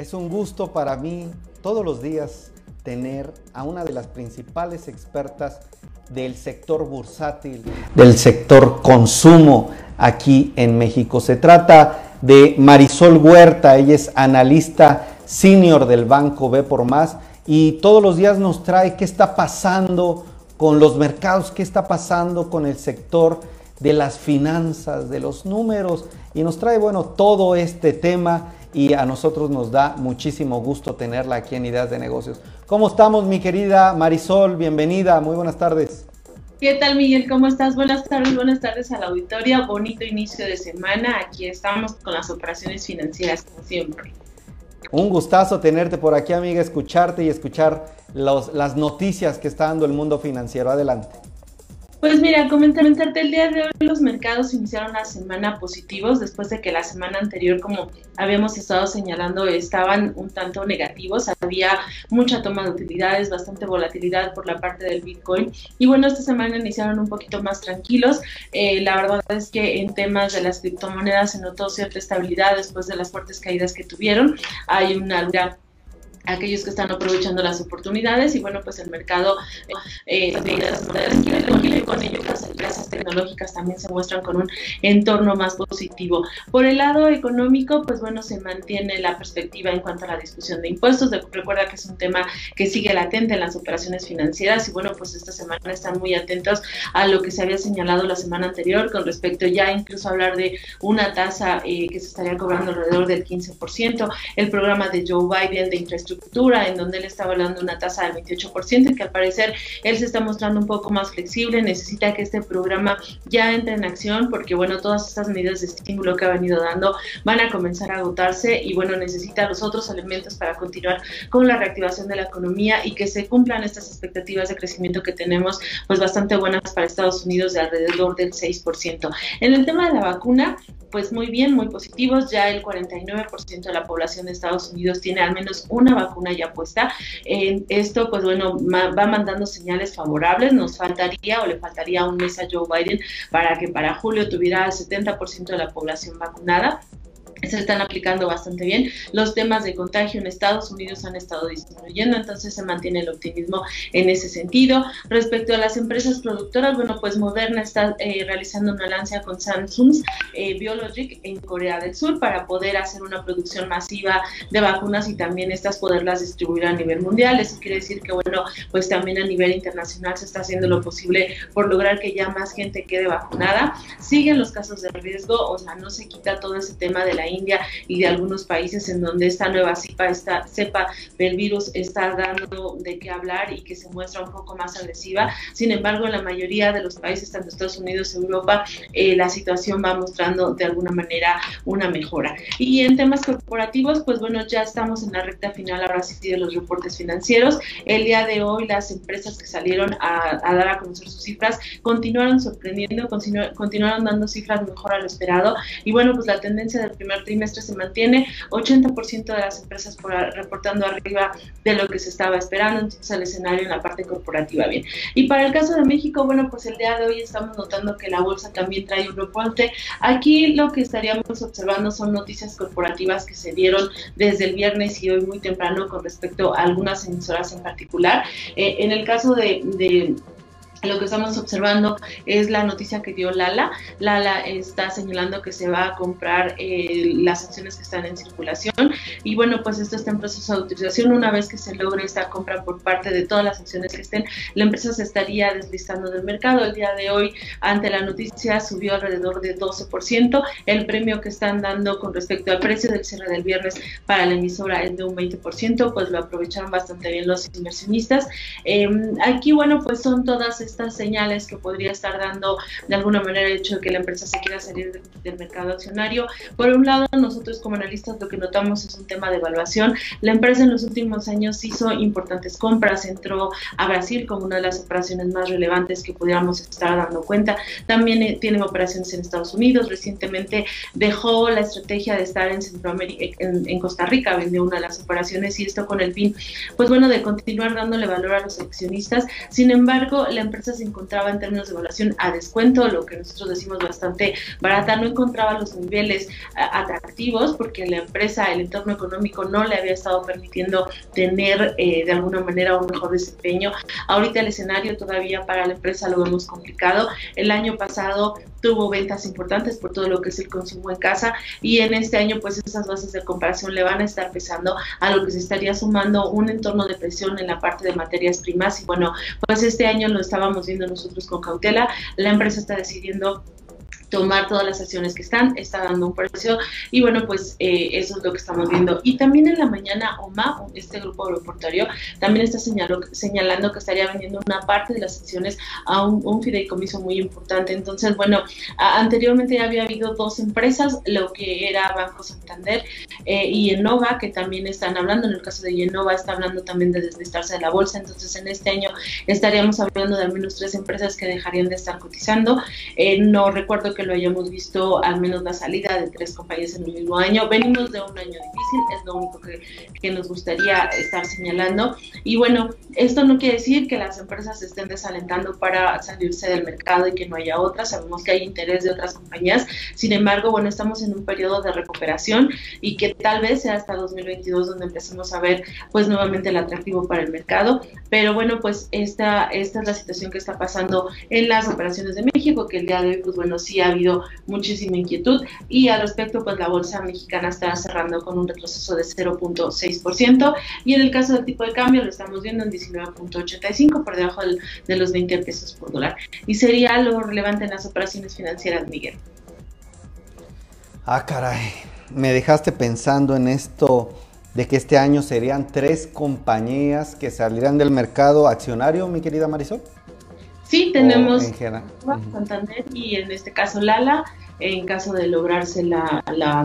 Es un gusto para mí todos los días tener a una de las principales expertas del sector bursátil, del sector consumo aquí en México. Se trata de Marisol Huerta, ella es analista senior del banco B por Más y todos los días nos trae qué está pasando con los mercados, qué está pasando con el sector de las finanzas, de los números y nos trae, bueno, todo este tema y a nosotros nos da muchísimo gusto tenerla aquí en Ideas de Negocios. ¿Cómo estamos, mi querida Marisol? Bienvenida, muy buenas tardes. ¿Qué tal, Miguel? ¿Cómo estás? Buenas tardes, buenas tardes a la auditoría. Bonito inicio de semana. Aquí estamos con las operaciones financieras, como siempre. Un gustazo tenerte por aquí, amiga, escucharte y escuchar las noticias que está dando el mundo financiero. Adelante. Pues mira, comentarte el día de hoy los mercados iniciaron la semana positivos después de que la semana anterior, como habíamos estado señalando, estaban un tanto negativos. Había mucha toma de utilidades, bastante volatilidad por la parte del Bitcoin. Y bueno, esta semana iniciaron un poquito más tranquilos. Eh, la verdad es que en temas de las criptomonedas se notó cierta estabilidad después de las fuertes caídas que tuvieron. Hay una aquellos que están aprovechando las oportunidades y bueno pues el mercado eh, de con ello las empresas tecnológicas también se muestran con un entorno más positivo. Por el lado económico pues bueno se mantiene la perspectiva en cuanto a la discusión de impuestos. Recuerda que es un tema que sigue latente en las operaciones financieras y bueno pues esta semana están muy atentos a lo que se había señalado la semana anterior con respecto ya incluso a hablar de una tasa eh, que se estaría cobrando alrededor del 15% el programa de Joe Biden de infraestructura estructura, en donde él estaba hablando de una tasa del 28% y que al parecer él se está mostrando un poco más flexible, necesita que este programa ya entre en acción porque bueno, todas estas medidas de estímulo que ha venido dando van a comenzar a agotarse y bueno, necesita los otros elementos para continuar con la reactivación de la economía y que se cumplan estas expectativas de crecimiento que tenemos pues bastante buenas para Estados Unidos de alrededor del 6%. En el tema de la vacuna, pues muy bien, muy positivos. Ya el 49% de la población de Estados Unidos tiene al menos una vacuna ya puesta. esto, pues bueno, va mandando señales favorables. Nos faltaría o le faltaría un mes a Joe Biden para que para julio tuviera el 70% de la población vacunada se están aplicando bastante bien. Los temas de contagio en Estados Unidos han estado disminuyendo, entonces se mantiene el optimismo en ese sentido. Respecto a las empresas productoras, bueno, pues Moderna está eh, realizando una alianza con Samsung eh, Biologic en Corea del Sur para poder hacer una producción masiva de vacunas y también estas poderlas distribuir a nivel mundial. Eso quiere decir que, bueno, pues también a nivel internacional se está haciendo lo posible por lograr que ya más gente quede vacunada. Siguen los casos de riesgo, o sea, no se quita todo ese tema de la India y de algunos países en donde esta nueva cepa, esta cepa del virus está dando de qué hablar y que se muestra un poco más agresiva. Sin embargo, en la mayoría de los países, tanto Estados Unidos, Europa, eh, la situación va mostrando de alguna manera una mejora. Y en temas corporativos, pues bueno, ya estamos en la recta final ahora sí de los reportes financieros. El día de hoy las empresas que salieron a, dar a conocer sus cifras continuaron sorprendiendo, continuaron dando cifras mejor a lo esperado. Y bueno, pues la tendencia del primer trimestre se mantiene, 80% de las empresas por, reportando arriba de lo que se estaba esperando, entonces el escenario en la parte corporativa bien. Y para el caso de México, bueno, pues el día de hoy estamos notando que la bolsa también trae un reporte. Aquí lo que estaríamos observando son noticias corporativas que se dieron desde el viernes y hoy muy temprano con respecto a algunas emisoras en particular. Eh, en el caso de lo que estamos observando es la noticia que dio Lala. Lala está señalando que se va a comprar eh, las acciones que están en circulación y bueno, pues esto está en proceso de autorización. Una vez que se logre esta compra por parte de todas las acciones que estén, la empresa se estaría deslistando del mercado. El día de hoy, ante la noticia, subió alrededor de 12%. El premio que están dando con respecto al precio del cierre del viernes para la emisora es de un 20%, pues lo aprovecharon bastante bien los inversionistas. Em, aquí, bueno, pues son todas estas señales que podría estar dando de alguna manera el hecho de que la empresa se quiera salir del mercado accionario. Por un lado, nosotros como analistas lo que notamos es un tema de evaluación. La empresa en los últimos años hizo importantes compras, entró a Brasil como una de las operaciones más relevantes que pudiéramos estar dando cuenta. También eh, tiene operaciones en Estados Unidos. Recientemente dejó la estrategia de estar en Centroamérica, en, en Costa Rica, vendió una de las operaciones y esto con el fin, pues bueno, de continuar dándole valor a los accionistas. Sin embargo, la empresa empresa se encontraba en términos de evaluación a descuento, lo que nosotros decimos bastante barata, no encontraba los niveles atractivos porque la empresa, el entorno económico no le había estado permitiendo tener eh, de alguna manera un mejor desempeño. Ahorita el escenario todavía para la empresa lo vemos complicado. El año pasado tuvo ventas importantes por todo lo que es el consumo en casa y en este año pues esas bases de comparación le van a estar pesando a lo que se estaría sumando un entorno de presión en la parte de materias primas. Y bueno pues este año lo estábamos viendo nosotros con cautela. La empresa está decidiendo tomar todas las acciones que están, está dando un precio y bueno, pues eh, eso es lo que estamos viendo. Y también en la mañana OMA, este grupo aeroportuario, también está señalando que estaría vendiendo una parte de las acciones a un, fideicomiso muy importante. Entonces, bueno, anteriormente ya había habido dos empresas, lo que era Banco Santander eh, y Enova, que también están hablando, en el caso de Enova está hablando también de deslistarse de la bolsa, entonces en este año estaríamos hablando de al menos tres empresas que dejarían de estar cotizando. Eh, no recuerdo que lo hayamos visto al menos la salida de tres compañías en el mismo año. Venimos de un año difícil, es lo único que, que nos gustaría estar señalando. Y bueno, esto no quiere decir que las empresas estén desalentando para salirse del mercado y que no haya otras. Sabemos que hay interés de otras compañías. Sin embargo, bueno, estamos en un periodo de recuperación y que tal vez sea hasta 2022 donde empecemos a ver pues nuevamente el atractivo para el mercado. Pero bueno, pues esta, esta es la situación que está pasando en las operaciones de México, que el día de hoy, pues bueno, sí ha habido muchísima inquietud y al respecto pues la bolsa mexicana está cerrando con un retroceso de 0.6% y en el caso del tipo de cambio lo estamos viendo en 19.85 por debajo de los 20 pesos por dólar y sería lo relevante en las operaciones financieras Miguel. Ah caray, me dejaste pensando en esto de que este año serían tres compañías que salirán del mercado accionario, mi querida Marisol. Sí, tenemos Santander y en este caso Lala, en caso de lograrse la, la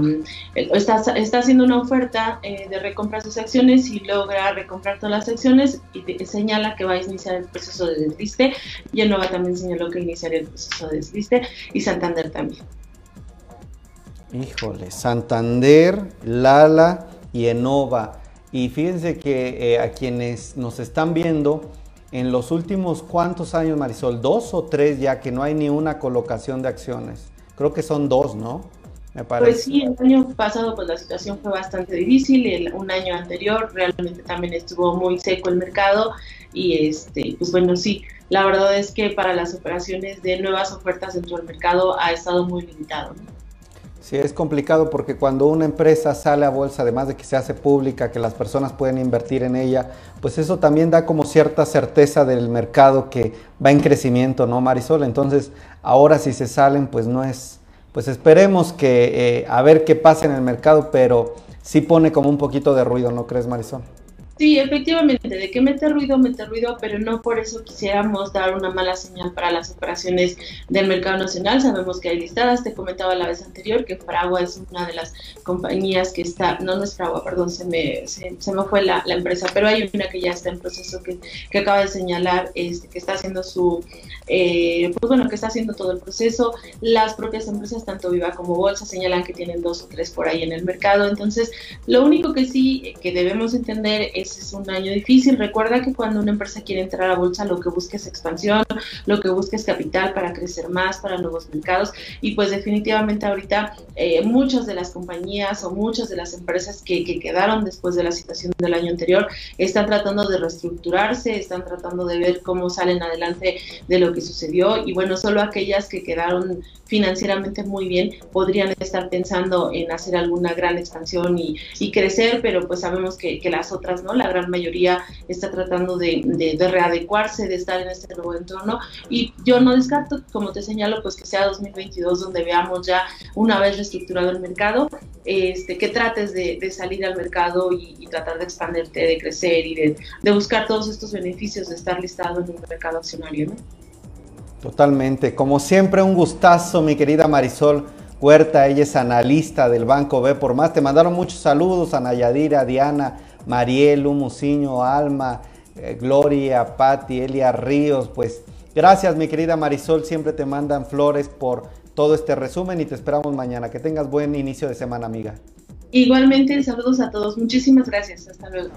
está, está, haciendo una oferta eh, de recomprar sus acciones y logra recomprar todas las acciones y señala que va a iniciar el proceso de desliste. Yenova también señaló que iniciaría el proceso de desliste y Santander también. Híjole, Santander, Lala y Enova. Y fíjense que eh, a quienes nos están viendo, en los últimos cuántos años, Marisol, dos o tres ya que no hay ni una colocación de acciones. Creo que son dos, ¿no? Me parece. Pues sí, el año pasado pues la situación fue bastante difícil, el, un año anterior realmente también estuvo muy seco el mercado y este, pues bueno, sí, la verdad es que para las operaciones de nuevas ofertas dentro del mercado ha estado muy limitado. ¿no? Sí, es complicado porque cuando una empresa sale a bolsa, además de que se hace pública, que las personas pueden invertir en ella, pues eso también da como cierta certeza del mercado que va en crecimiento, ¿no, Marisol? Entonces, ahora si se salen, pues no es, pues esperemos que eh, a ver qué pasa en el mercado, pero sí pone como un poquito de ruido, ¿no crees, Marisol? Sí, efectivamente, de que mete ruido, mete ruido, pero no por eso quisiéramos dar una mala señal para las operaciones del mercado nacional. Sabemos que hay listadas, te comentaba la vez anterior que Fragua es una de las compañías que está, no, no es Fragua, perdón, se me, se, me fue la, la, empresa, pero hay una que ya está en proceso que, que acaba de señalar este, que está haciendo su, eh, pues bueno, que está haciendo todo el proceso. Las propias empresas, tanto Viva como Bolsa, señalan que tienen dos o tres por ahí en el mercado. Entonces, lo único que sí que debemos entender es es un año difícil. Recuerda que cuando una empresa quiere entrar a bolsa, lo que busca es expansión, lo que busca es capital para crecer más, para nuevos mercados. Y pues definitivamente ahorita eh, muchas de las compañías o muchas de las empresas que, que quedaron después de la situación del año anterior están tratando de reestructurarse, están tratando de ver cómo salen adelante de lo que sucedió. Y bueno, solo aquellas que quedaron financieramente muy bien, podrían estar pensando en hacer alguna gran expansión y, crecer, pero pues sabemos que, las otras, ¿no? La gran mayoría está tratando de, de, readecuarse, de estar en este nuevo entorno y yo no descarto, como te señalo, pues que sea 2022 donde veamos ya una vez reestructurado el mercado, este, que trates de, de salir al mercado y, y, tratar de expandirte, de crecer y de, de buscar todos estos beneficios de estar listado en un mercado accionario, ¿no? Totalmente. Como siempre, un gustazo, mi querida Marisol Huerta. Ella es analista del Banco B por más. Te mandaron muchos saludos a Nayadira, Diana, Mariel, Musiño, Alma, eh, Gloria, Patti, Elia Ríos. Pues gracias, mi querida Marisol. Siempre te mandan flores por todo este resumen y te esperamos mañana. Que tengas buen inicio de semana, amiga. Igualmente, saludos a todos. Muchísimas gracias. Hasta luego.